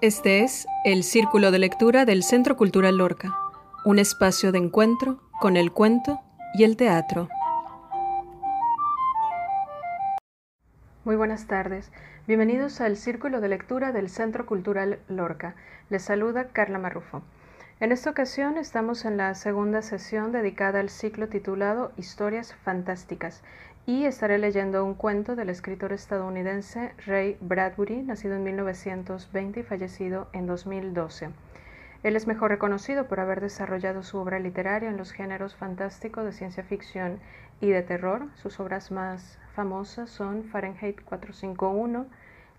Este es el Círculo de Lectura del Centro Cultural Lorca, un espacio de encuentro con el cuento y el teatro. Muy buenas tardes. Bienvenidos al Círculo de Lectura del Centro Cultural Lorca. Les saluda Carla Marrufo. En esta ocasión estamos en la segunda sesión dedicada al ciclo titulado Historias Fantásticas y estaré leyendo un cuento del escritor estadounidense Ray Bradbury, nacido en 1920 y fallecido en 2012. Él es mejor reconocido por haber desarrollado su obra literaria en los géneros fantástico de ciencia ficción y de terror. Sus obras más famosas son Fahrenheit 451,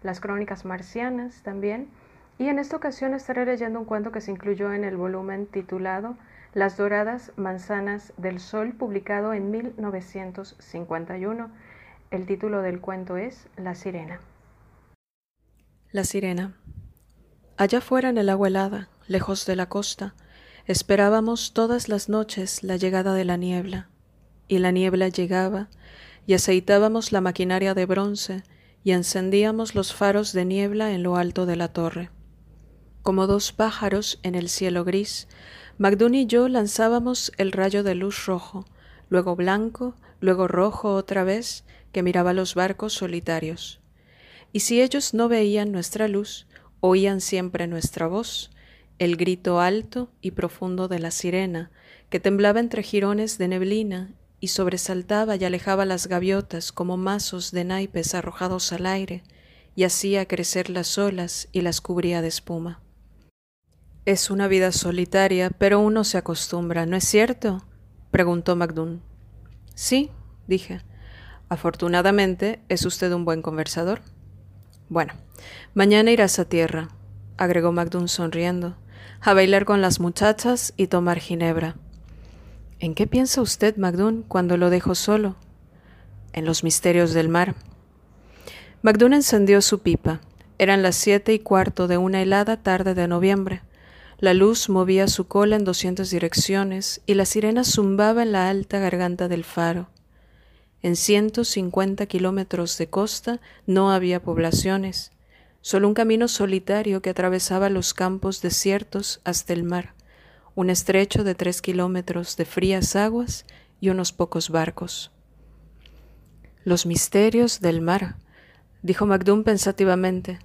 Las Crónicas Marcianas también, y en esta ocasión estaré leyendo un cuento que se incluyó en el volumen titulado Las Doradas Manzanas del Sol, publicado en 1951. El título del cuento es La Sirena. La Sirena. Allá fuera en el agua helada, lejos de la costa, esperábamos todas las noches la llegada de la niebla, y la niebla llegaba y aceitábamos la maquinaria de bronce y encendíamos los faros de niebla en lo alto de la torre. Como dos pájaros en el cielo gris, Magdún y yo lanzábamos el rayo de luz rojo, luego blanco, luego rojo otra vez, que miraba los barcos solitarios. Y si ellos no veían nuestra luz, oían siempre nuestra voz, el grito alto y profundo de la sirena, que temblaba entre jirones de neblina y sobresaltaba y alejaba las gaviotas como mazos de naipes arrojados al aire, y hacía crecer las olas y las cubría de espuma. Es una vida solitaria, pero uno se acostumbra, ¿no es cierto? preguntó Magdún. Sí, dije. Afortunadamente es usted un buen conversador. Bueno, mañana irás a tierra, agregó Magdún sonriendo, a bailar con las muchachas y tomar ginebra. ¿En qué piensa usted, Magdún, cuando lo dejo solo? En los misterios del mar. Magdún encendió su pipa. Eran las siete y cuarto de una helada tarde de noviembre. La luz movía su cola en doscientas direcciones y la sirena zumbaba en la alta garganta del faro. En ciento cincuenta kilómetros de costa no había poblaciones, solo un camino solitario que atravesaba los campos desiertos hasta el mar un estrecho de tres kilómetros de frías aguas y unos pocos barcos. Los misterios del mar, dijo Magdún pensativamente.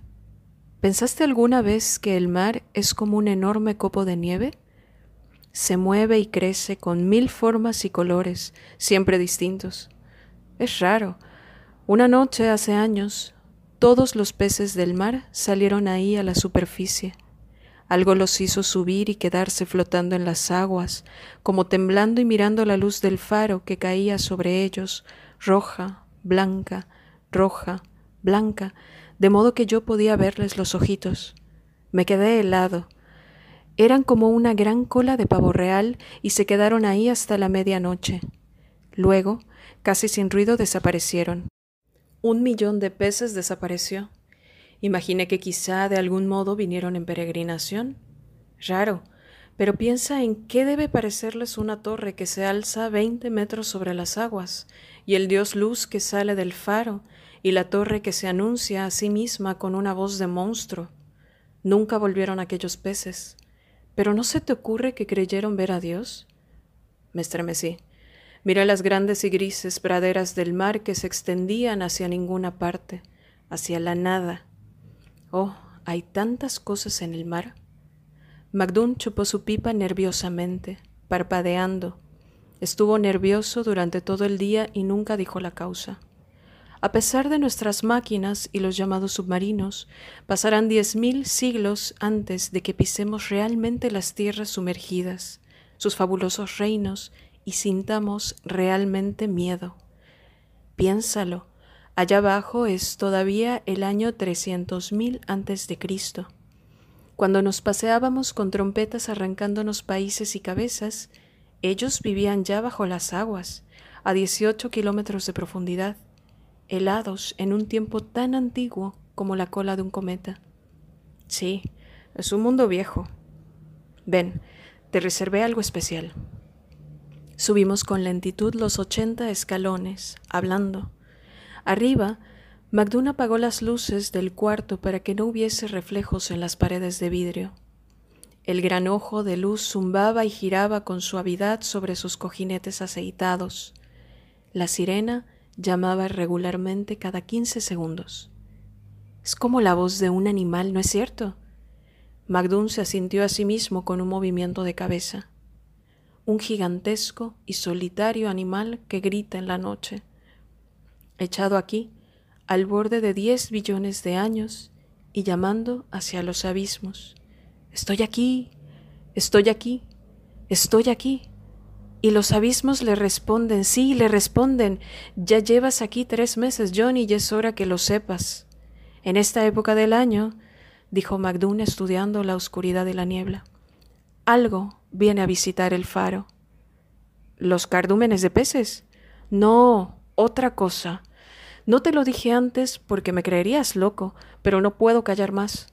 ¿Pensaste alguna vez que el mar es como un enorme copo de nieve? Se mueve y crece con mil formas y colores, siempre distintos. Es raro. Una noche hace años, todos los peces del mar salieron ahí a la superficie. Algo los hizo subir y quedarse flotando en las aguas, como temblando y mirando la luz del faro que caía sobre ellos, roja, blanca, roja, blanca, de modo que yo podía verles los ojitos. Me quedé helado. Eran como una gran cola de pavo real y se quedaron ahí hasta la medianoche. Luego, casi sin ruido, desaparecieron. Un millón de peces desapareció. Imaginé que quizá de algún modo vinieron en peregrinación. Raro, pero piensa en qué debe parecerles una torre que se alza veinte metros sobre las aguas, y el dios luz que sale del faro, y la torre que se anuncia a sí misma con una voz de monstruo. Nunca volvieron aquellos peces. ¿Pero no se te ocurre que creyeron ver a Dios? Me estremecí. Miré las grandes y grises praderas del mar que se extendían hacia ninguna parte, hacia la nada, Oh, hay tantas cosas en el mar. Magdún chupó su pipa nerviosamente, parpadeando. Estuvo nervioso durante todo el día y nunca dijo la causa. A pesar de nuestras máquinas y los llamados submarinos, pasarán diez mil siglos antes de que pisemos realmente las tierras sumergidas, sus fabulosos reinos, y sintamos realmente miedo. Piénsalo, Allá abajo es todavía el año 300.000 antes de Cristo. Cuando nos paseábamos con trompetas arrancándonos países y cabezas, ellos vivían ya bajo las aguas, a 18 kilómetros de profundidad, helados en un tiempo tan antiguo como la cola de un cometa. Sí, es un mundo viejo. Ven, te reservé algo especial. Subimos con lentitud los ochenta escalones, hablando. Arriba, Magdún apagó las luces del cuarto para que no hubiese reflejos en las paredes de vidrio. El gran ojo de luz zumbaba y giraba con suavidad sobre sus cojinetes aceitados. La sirena llamaba regularmente cada quince segundos. Es como la voz de un animal, ¿no es cierto? Magdún se asintió a sí mismo con un movimiento de cabeza. Un gigantesco y solitario animal que grita en la noche. Echado aquí, al borde de diez billones de años y llamando hacia los abismos. Estoy aquí, estoy aquí, estoy aquí. Y los abismos le responden, sí, le responden, ya llevas aquí tres meses, Johnny, y es hora que lo sepas. En esta época del año, dijo Magdún estudiando la oscuridad de la niebla, algo viene a visitar el faro. ¿Los cardúmenes de peces? No, otra cosa. No te lo dije antes porque me creerías loco, pero no puedo callar más.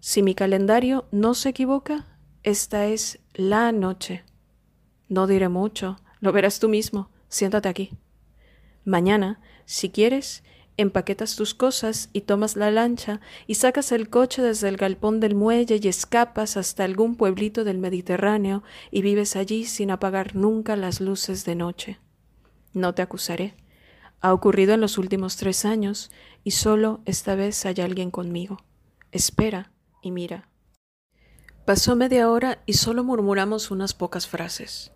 Si mi calendario no se equivoca, esta es la noche. No diré mucho, lo verás tú mismo. Siéntate aquí. Mañana, si quieres, empaquetas tus cosas y tomas la lancha y sacas el coche desde el galpón del muelle y escapas hasta algún pueblito del Mediterráneo y vives allí sin apagar nunca las luces de noche. No te acusaré. Ha ocurrido en los últimos tres años y solo esta vez hay alguien conmigo. Espera y mira. Pasó media hora y solo murmuramos unas pocas frases.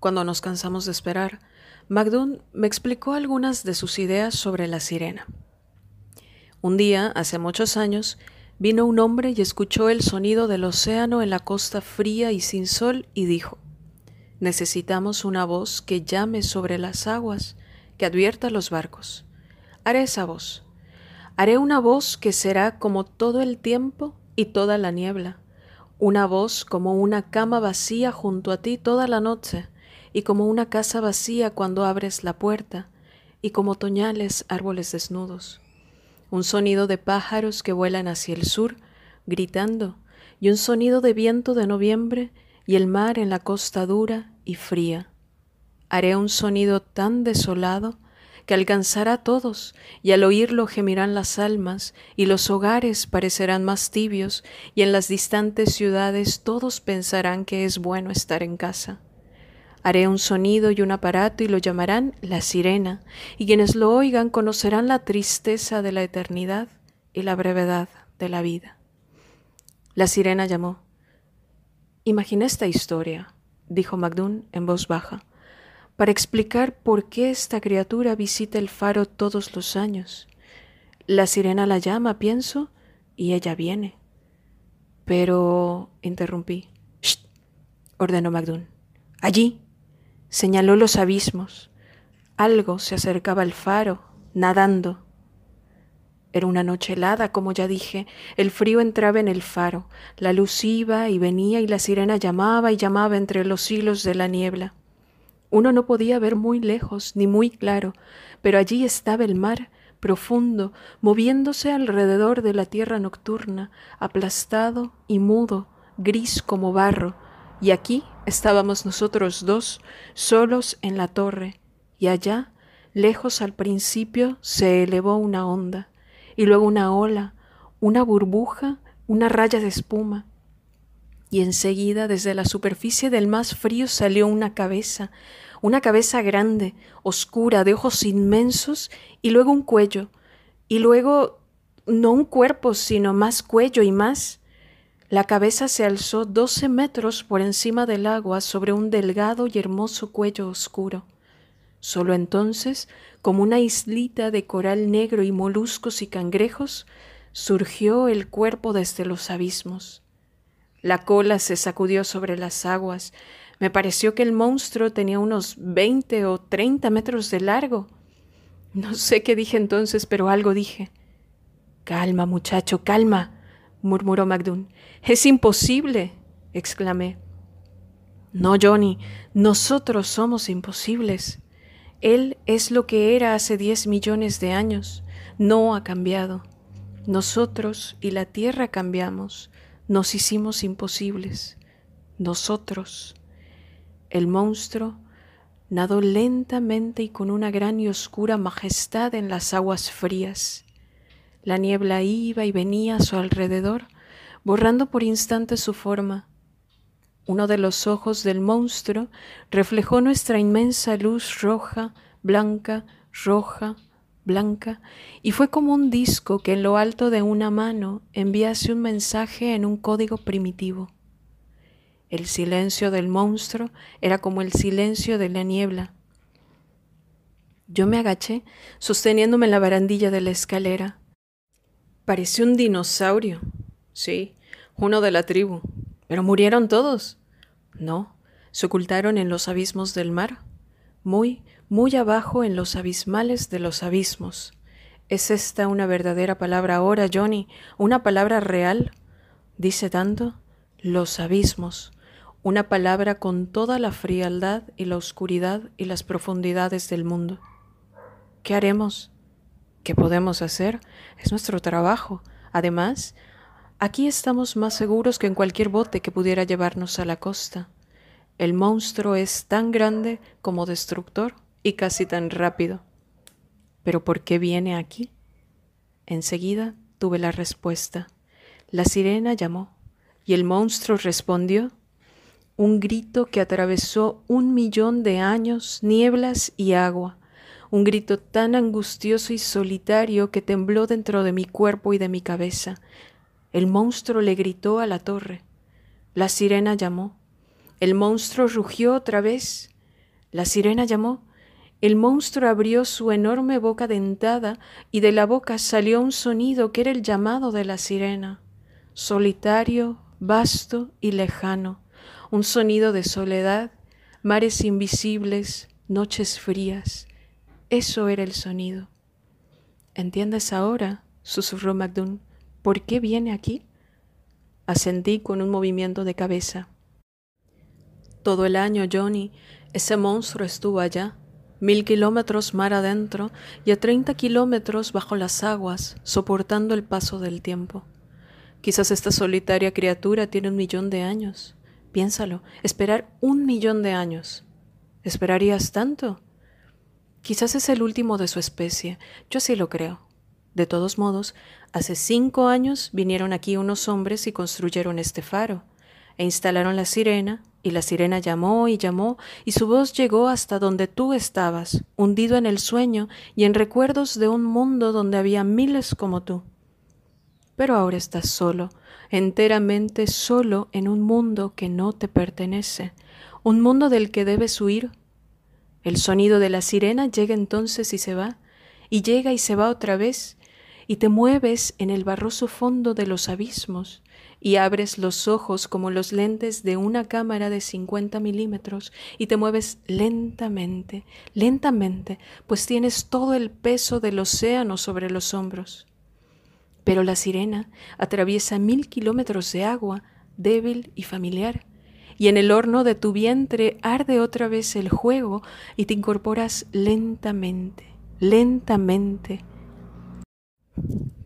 Cuando nos cansamos de esperar, Magdún me explicó algunas de sus ideas sobre la sirena. Un día, hace muchos años, vino un hombre y escuchó el sonido del océano en la costa fría y sin sol y dijo, Necesitamos una voz que llame sobre las aguas que advierta a los barcos. Haré esa voz. Haré una voz que será como todo el tiempo y toda la niebla, una voz como una cama vacía junto a ti toda la noche, y como una casa vacía cuando abres la puerta, y como toñales árboles desnudos. Un sonido de pájaros que vuelan hacia el sur, gritando, y un sonido de viento de noviembre, y el mar en la costa dura y fría haré un sonido tan desolado que alcanzará a todos, y al oírlo gemirán las almas, y los hogares parecerán más tibios, y en las distantes ciudades todos pensarán que es bueno estar en casa. Haré un sonido y un aparato y lo llamarán la sirena, y quienes lo oigan conocerán la tristeza de la eternidad y la brevedad de la vida. La sirena llamó. Imagina esta historia, dijo Magdún en voz baja para explicar por qué esta criatura visita el faro todos los años. La sirena la llama, pienso, y ella viene. Pero, interrumpí. ¡Shh! ordenó Magdún. Allí. Señaló los abismos. Algo se acercaba al faro, nadando. Era una noche helada, como ya dije. El frío entraba en el faro. La luz iba y venía y la sirena llamaba y llamaba entre los hilos de la niebla. Uno no podía ver muy lejos ni muy claro, pero allí estaba el mar, profundo, moviéndose alrededor de la tierra nocturna, aplastado y mudo, gris como barro, y aquí estábamos nosotros dos, solos en la torre, y allá, lejos al principio, se elevó una onda, y luego una ola, una burbuja, una raya de espuma, y enseguida desde la superficie del más frío salió una cabeza, una cabeza grande, oscura, de ojos inmensos, y luego un cuello, y luego no un cuerpo, sino más cuello y más. La cabeza se alzó doce metros por encima del agua sobre un delgado y hermoso cuello oscuro. Solo entonces, como una islita de coral negro y moluscos y cangrejos, surgió el cuerpo desde los abismos. La cola se sacudió sobre las aguas. Me pareció que el monstruo tenía unos veinte o treinta metros de largo. No sé qué dije entonces, pero algo dije. Calma, muchacho, calma, murmuró Magdún. Es imposible, exclamé. No, Johnny, nosotros somos imposibles. Él es lo que era hace diez millones de años. No ha cambiado. Nosotros y la tierra cambiamos nos hicimos imposibles. Nosotros, el monstruo, nadó lentamente y con una gran y oscura majestad en las aguas frías. La niebla iba y venía a su alrededor, borrando por instantes su forma. Uno de los ojos del monstruo reflejó nuestra inmensa luz roja, blanca, roja, blanca, y fue como un disco que en lo alto de una mano enviase un mensaje en un código primitivo. El silencio del monstruo era como el silencio de la niebla. Yo me agaché, sosteniéndome en la barandilla de la escalera. Pareció un dinosaurio. Sí, uno de la tribu. Pero murieron todos. No, se ocultaron en los abismos del mar, muy, muy abajo en los abismales de los abismos. ¿Es esta una verdadera palabra ahora, Johnny? ¿Una palabra real? Dice tanto, los abismos, una palabra con toda la frialdad y la oscuridad y las profundidades del mundo. ¿Qué haremos? ¿Qué podemos hacer? Es nuestro trabajo. Además, Aquí estamos más seguros que en cualquier bote que pudiera llevarnos a la costa. El monstruo es tan grande como destructor y casi tan rápido. ¿Pero por qué viene aquí? Enseguida tuve la respuesta. La sirena llamó y el monstruo respondió. Un grito que atravesó un millón de años, nieblas y agua. Un grito tan angustioso y solitario que tembló dentro de mi cuerpo y de mi cabeza, el monstruo le gritó a la torre. La sirena llamó. El monstruo rugió otra vez. La sirena llamó. El monstruo abrió su enorme boca dentada y de la boca salió un sonido que era el llamado de la sirena, solitario, vasto y lejano, un sonido de soledad, mares invisibles, noches frías. Eso era el sonido. ¿Entiendes ahora? susurró Macdun. ¿Por qué viene aquí? Asentí con un movimiento de cabeza. Todo el año, Johnny, ese monstruo estuvo allá, mil kilómetros mar adentro y a treinta kilómetros bajo las aguas, soportando el paso del tiempo. Quizás esta solitaria criatura tiene un millón de años. Piénsalo, esperar un millón de años. ¿Esperarías tanto? Quizás es el último de su especie, yo sí lo creo. De todos modos, hace cinco años vinieron aquí unos hombres y construyeron este faro, e instalaron la sirena, y la sirena llamó y llamó, y su voz llegó hasta donde tú estabas, hundido en el sueño y en recuerdos de un mundo donde había miles como tú. Pero ahora estás solo, enteramente solo en un mundo que no te pertenece, un mundo del que debes huir. El sonido de la sirena llega entonces y se va, y llega y se va otra vez, y te mueves en el barroso fondo de los abismos y abres los ojos como los lentes de una cámara de 50 milímetros y te mueves lentamente, lentamente, pues tienes todo el peso del océano sobre los hombros. Pero la sirena atraviesa mil kilómetros de agua, débil y familiar, y en el horno de tu vientre arde otra vez el juego y te incorporas lentamente, lentamente,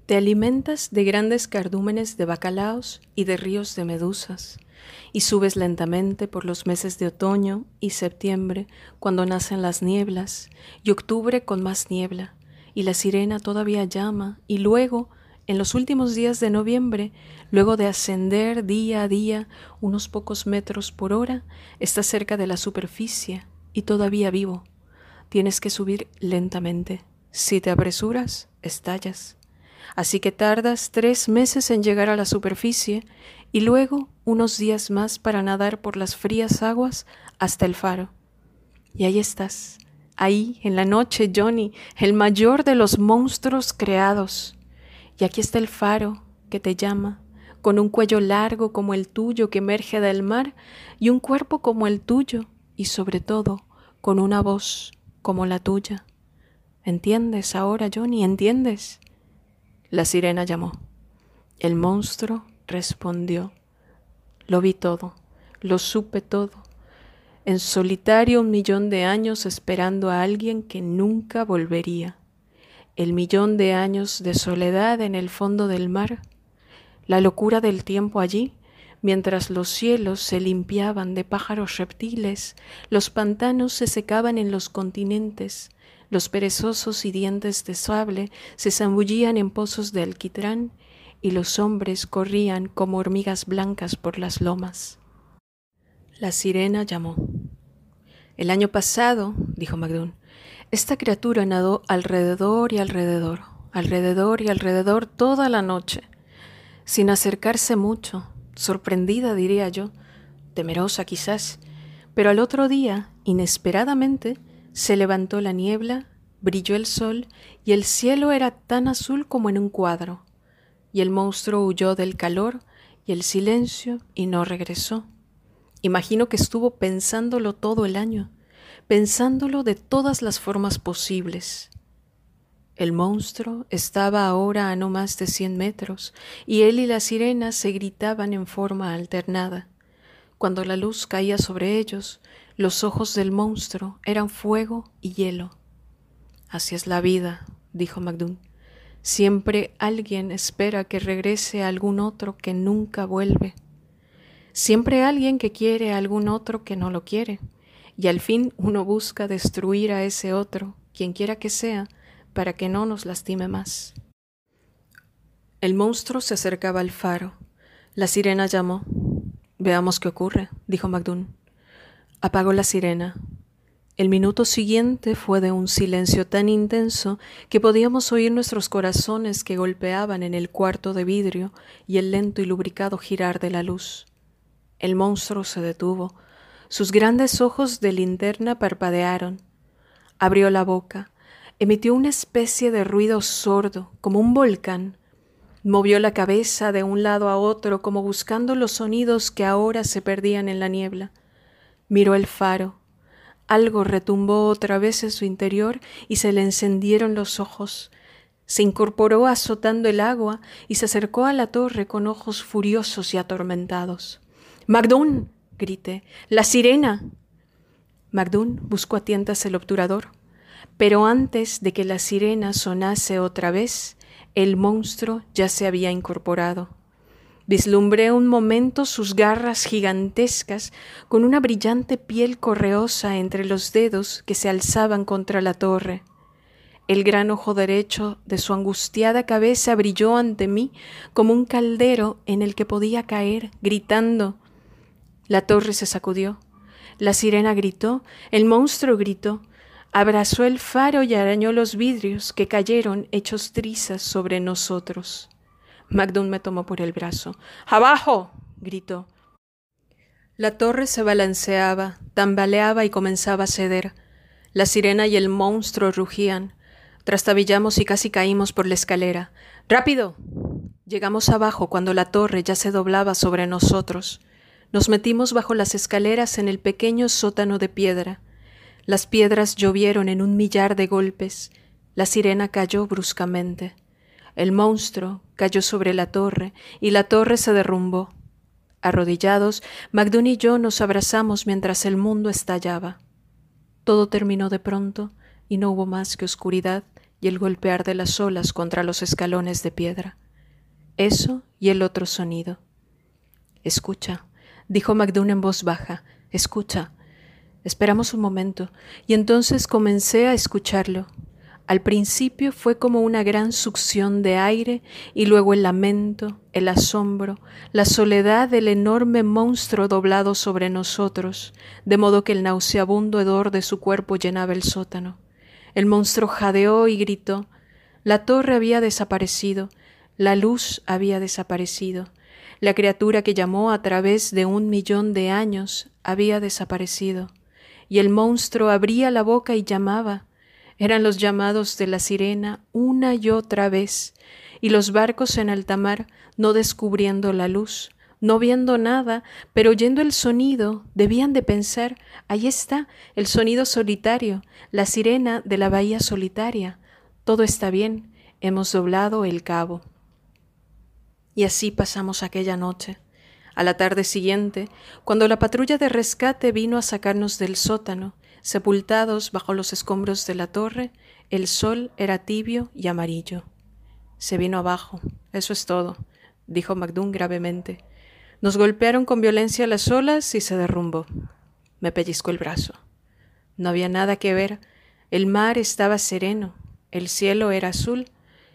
te alimentas de grandes cardúmenes de bacalaos y de ríos de medusas, y subes lentamente por los meses de otoño y septiembre, cuando nacen las nieblas, y octubre con más niebla, y la sirena todavía llama, y luego, en los últimos días de noviembre, luego de ascender día a día unos pocos metros por hora, estás cerca de la superficie y todavía vivo. Tienes que subir lentamente. Si te apresuras, estallas. Así que tardas tres meses en llegar a la superficie y luego unos días más para nadar por las frías aguas hasta el faro. Y ahí estás, ahí en la noche, Johnny, el mayor de los monstruos creados. Y aquí está el faro que te llama, con un cuello largo como el tuyo que emerge del mar y un cuerpo como el tuyo y sobre todo con una voz como la tuya. ¿Entiendes ahora, Johnny? ¿Entiendes? La sirena llamó. El monstruo respondió. Lo vi todo, lo supe todo. En solitario un millón de años esperando a alguien que nunca volvería. El millón de años de soledad en el fondo del mar. La locura del tiempo allí, mientras los cielos se limpiaban de pájaros reptiles, los pantanos se secaban en los continentes, los perezosos y dientes de sable se zambullían en pozos de alquitrán y los hombres corrían como hormigas blancas por las lomas. La sirena llamó. El año pasado, dijo Magdún, esta criatura nadó alrededor y alrededor, alrededor y alrededor toda la noche, sin acercarse mucho, sorprendida, diría yo, temerosa quizás, pero al otro día, inesperadamente, se levantó la niebla, brilló el sol y el cielo era tan azul como en un cuadro, y el monstruo huyó del calor y el silencio y no regresó. Imagino que estuvo pensándolo todo el año, pensándolo de todas las formas posibles. El monstruo estaba ahora a no más de cien metros, y él y la sirena se gritaban en forma alternada. Cuando la luz caía sobre ellos, los ojos del monstruo eran fuego y hielo. Así es la vida, dijo Magdún. Siempre alguien espera que regrese algún otro que nunca vuelve. Siempre alguien que quiere a algún otro que no lo quiere y al fin uno busca destruir a ese otro, quien quiera que sea, para que no nos lastime más. El monstruo se acercaba al faro. La sirena llamó. Veamos qué ocurre, dijo Magdún. Apagó la sirena. El minuto siguiente fue de un silencio tan intenso que podíamos oír nuestros corazones que golpeaban en el cuarto de vidrio y el lento y lubricado girar de la luz. El monstruo se detuvo, sus grandes ojos de linterna parpadearon. Abrió la boca, emitió una especie de ruido sordo, como un volcán. Movió la cabeza de un lado a otro, como buscando los sonidos que ahora se perdían en la niebla. Miró el faro. Algo retumbó otra vez en su interior y se le encendieron los ojos. Se incorporó azotando el agua y se acercó a la torre con ojos furiosos y atormentados. Magdún grité. ¡La sirena! Magdún buscó a tientas el obturador, pero antes de que la sirena sonase otra vez, el monstruo ya se había incorporado. Vislumbré un momento sus garras gigantescas con una brillante piel correosa entre los dedos que se alzaban contra la torre. El gran ojo derecho de su angustiada cabeza brilló ante mí como un caldero en el que podía caer, gritando la torre se sacudió, la sirena gritó, el monstruo gritó, abrazó el faro y arañó los vidrios que cayeron hechos trizas sobre nosotros. Magdún me tomó por el brazo. ¡Abajo! gritó. La torre se balanceaba, tambaleaba y comenzaba a ceder. La sirena y el monstruo rugían. Trastabillamos y casi caímos por la escalera. ¡Rápido! Llegamos abajo cuando la torre ya se doblaba sobre nosotros. Nos metimos bajo las escaleras en el pequeño sótano de piedra. Las piedras llovieron en un millar de golpes. La sirena cayó bruscamente. El monstruo cayó sobre la torre y la torre se derrumbó. Arrodillados, Magdún y yo nos abrazamos mientras el mundo estallaba. Todo terminó de pronto y no hubo más que oscuridad y el golpear de las olas contra los escalones de piedra. Eso y el otro sonido. Escucha, dijo Magdún en voz baja. Escucha. Esperamos un momento, y entonces comencé a escucharlo. Al principio fue como una gran succión de aire y luego el lamento, el asombro, la soledad del enorme monstruo doblado sobre nosotros, de modo que el nauseabundo hedor de su cuerpo llenaba el sótano. El monstruo jadeó y gritó. La torre había desaparecido, la luz había desaparecido, la criatura que llamó a través de un millón de años había desaparecido, y el monstruo abría la boca y llamaba. Eran los llamados de la sirena una y otra vez, y los barcos en alta mar, no descubriendo la luz, no viendo nada, pero oyendo el sonido, debían de pensar, ahí está, el sonido solitario, la sirena de la bahía solitaria. Todo está bien, hemos doblado el cabo. Y así pasamos aquella noche. A la tarde siguiente, cuando la patrulla de rescate vino a sacarnos del sótano, sepultados bajo los escombros de la torre, el sol era tibio y amarillo. Se vino abajo, eso es todo, dijo Magdún gravemente. Nos golpearon con violencia las olas y se derrumbó. Me pellizcó el brazo. No había nada que ver, El mar estaba sereno, el cielo era azul,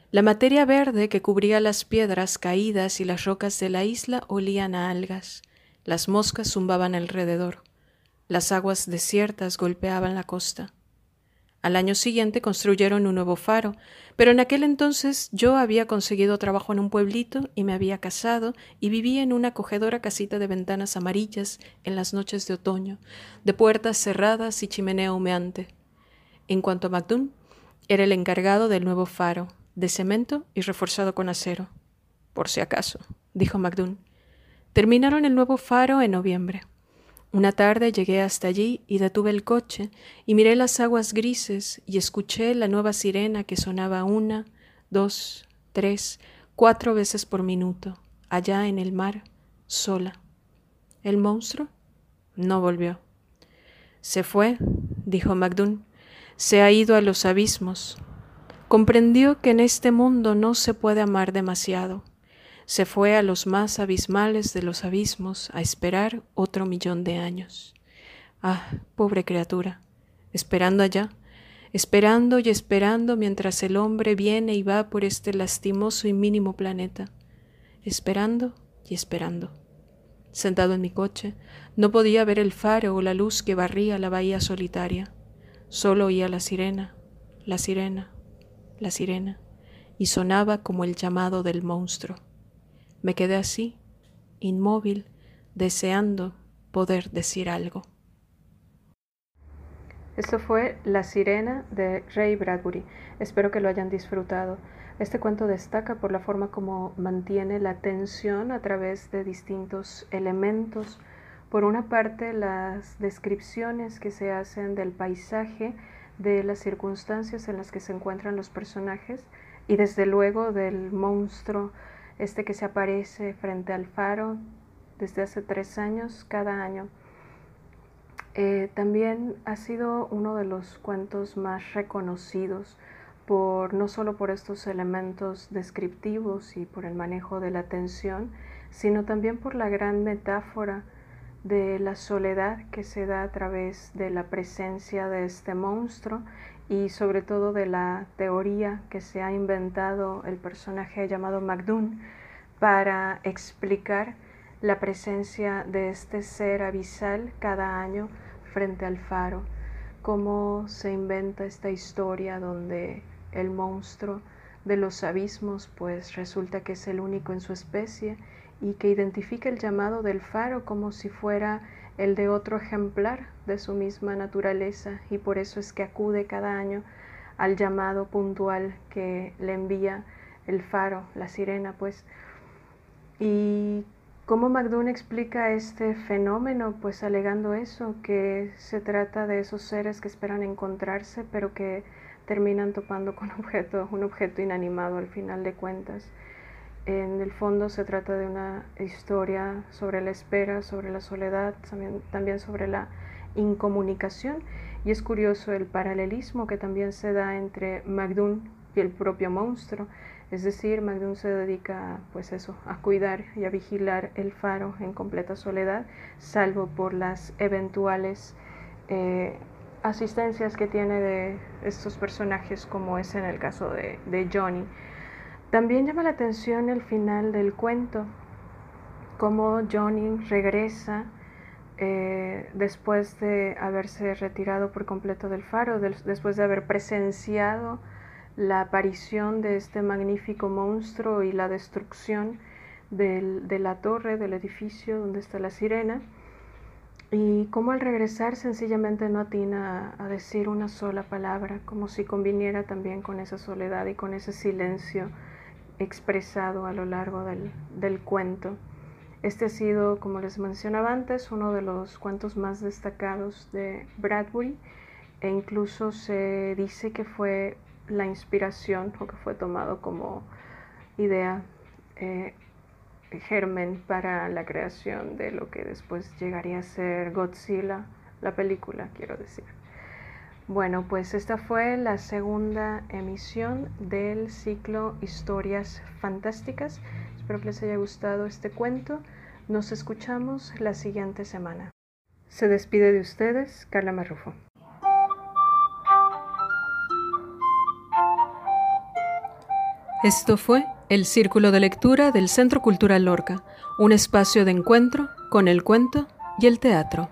la materia verde que cubría las piedras caídas y las rocas de la isla olían a algas, las moscas zumbaban alrededor, las aguas desiertas golpeaban la costa. Al año siguiente construyeron un nuevo faro, pero en aquel entonces yo había conseguido trabajo en un pueblito y me había casado y vivía en una acogedora casita de ventanas amarillas en las noches de otoño, de puertas cerradas y chimenea humeante. En cuanto a Macdún, era el encargado del nuevo faro, de cemento y reforzado con acero. Por si acaso, dijo Macdún. Terminaron el nuevo faro en noviembre. Una tarde llegué hasta allí y detuve el coche y miré las aguas grises y escuché la nueva sirena que sonaba una, dos, tres, cuatro veces por minuto, allá en el mar, sola. ¿El monstruo? No volvió. Se fue, dijo Macdún. Se ha ido a los abismos. Comprendió que en este mundo no se puede amar demasiado se fue a los más abismales de los abismos a esperar otro millón de años. Ah, pobre criatura, esperando allá, esperando y esperando mientras el hombre viene y va por este lastimoso y mínimo planeta, esperando y esperando. Sentado en mi coche, no podía ver el faro o la luz que barría la bahía solitaria. Solo oía la sirena, la sirena, la sirena, y sonaba como el llamado del monstruo. Me quedé así, inmóvil, deseando poder decir algo. Esto fue La Sirena de Ray Bradbury. Espero que lo hayan disfrutado. Este cuento destaca por la forma como mantiene la tensión a través de distintos elementos. Por una parte, las descripciones que se hacen del paisaje, de las circunstancias en las que se encuentran los personajes y desde luego del monstruo este que se aparece frente al faro desde hace tres años, cada año. Eh, también ha sido uno de los cuentos más reconocidos por no solo por estos elementos descriptivos y por el manejo de la tensión, sino también por la gran metáfora de la soledad que se da a través de la presencia de este monstruo y sobre todo de la teoría que se ha inventado el personaje llamado MacDoon para explicar la presencia de este ser abisal cada año frente al faro, cómo se inventa esta historia donde el monstruo de los abismos pues resulta que es el único en su especie y que identifica el llamado del faro como si fuera el de otro ejemplar de su misma naturaleza y por eso es que acude cada año al llamado puntual que le envía el faro, la sirena, pues. Y cómo McDoon explica este fenómeno, pues alegando eso, que se trata de esos seres que esperan encontrarse, pero que terminan topando con objeto, un objeto inanimado al final de cuentas. En el fondo se trata de una historia sobre la espera, sobre la soledad, también, sobre la incomunicación. Y es curioso el paralelismo que también se da entre Magdún y el propio monstruo. Es decir, Magdún se dedica pues eso, a cuidar y a vigilar el faro en completa soledad, salvo por las eventuales eh, asistencias que tiene de estos personajes, como es en el caso de Johnny también llama la atención el final del cuento, cómo Johnny regresa eh, después de haberse retirado por completo del faro, después de haber presenciado la aparición de este magnífico monstruo y la destrucción de la torre, del edificio donde está la sirena, y cómo al regresar sencillamente no atina a decir una sola palabra, como si conviniera también con esa soledad y con ese silencio expresado a lo largo del, cuento. Este ha sido, como les mencionaba antes, uno de los cuentos más destacados de Bradbury e incluso se dice que fue la inspiración o que fue tomado como idea eh, germen para la creación de lo que después llegaría a ser Godzilla, la película, quiero decir. Bueno, pues esta fue la segunda emisión del ciclo Historias Fantásticas. Espero que les haya gustado este cuento. Nos escuchamos la siguiente semana. Se despide de ustedes Carla Marrufo. Esto fue el Círculo de Lectura del Centro Cultural Lorca, un espacio de encuentro con el cuento y el teatro.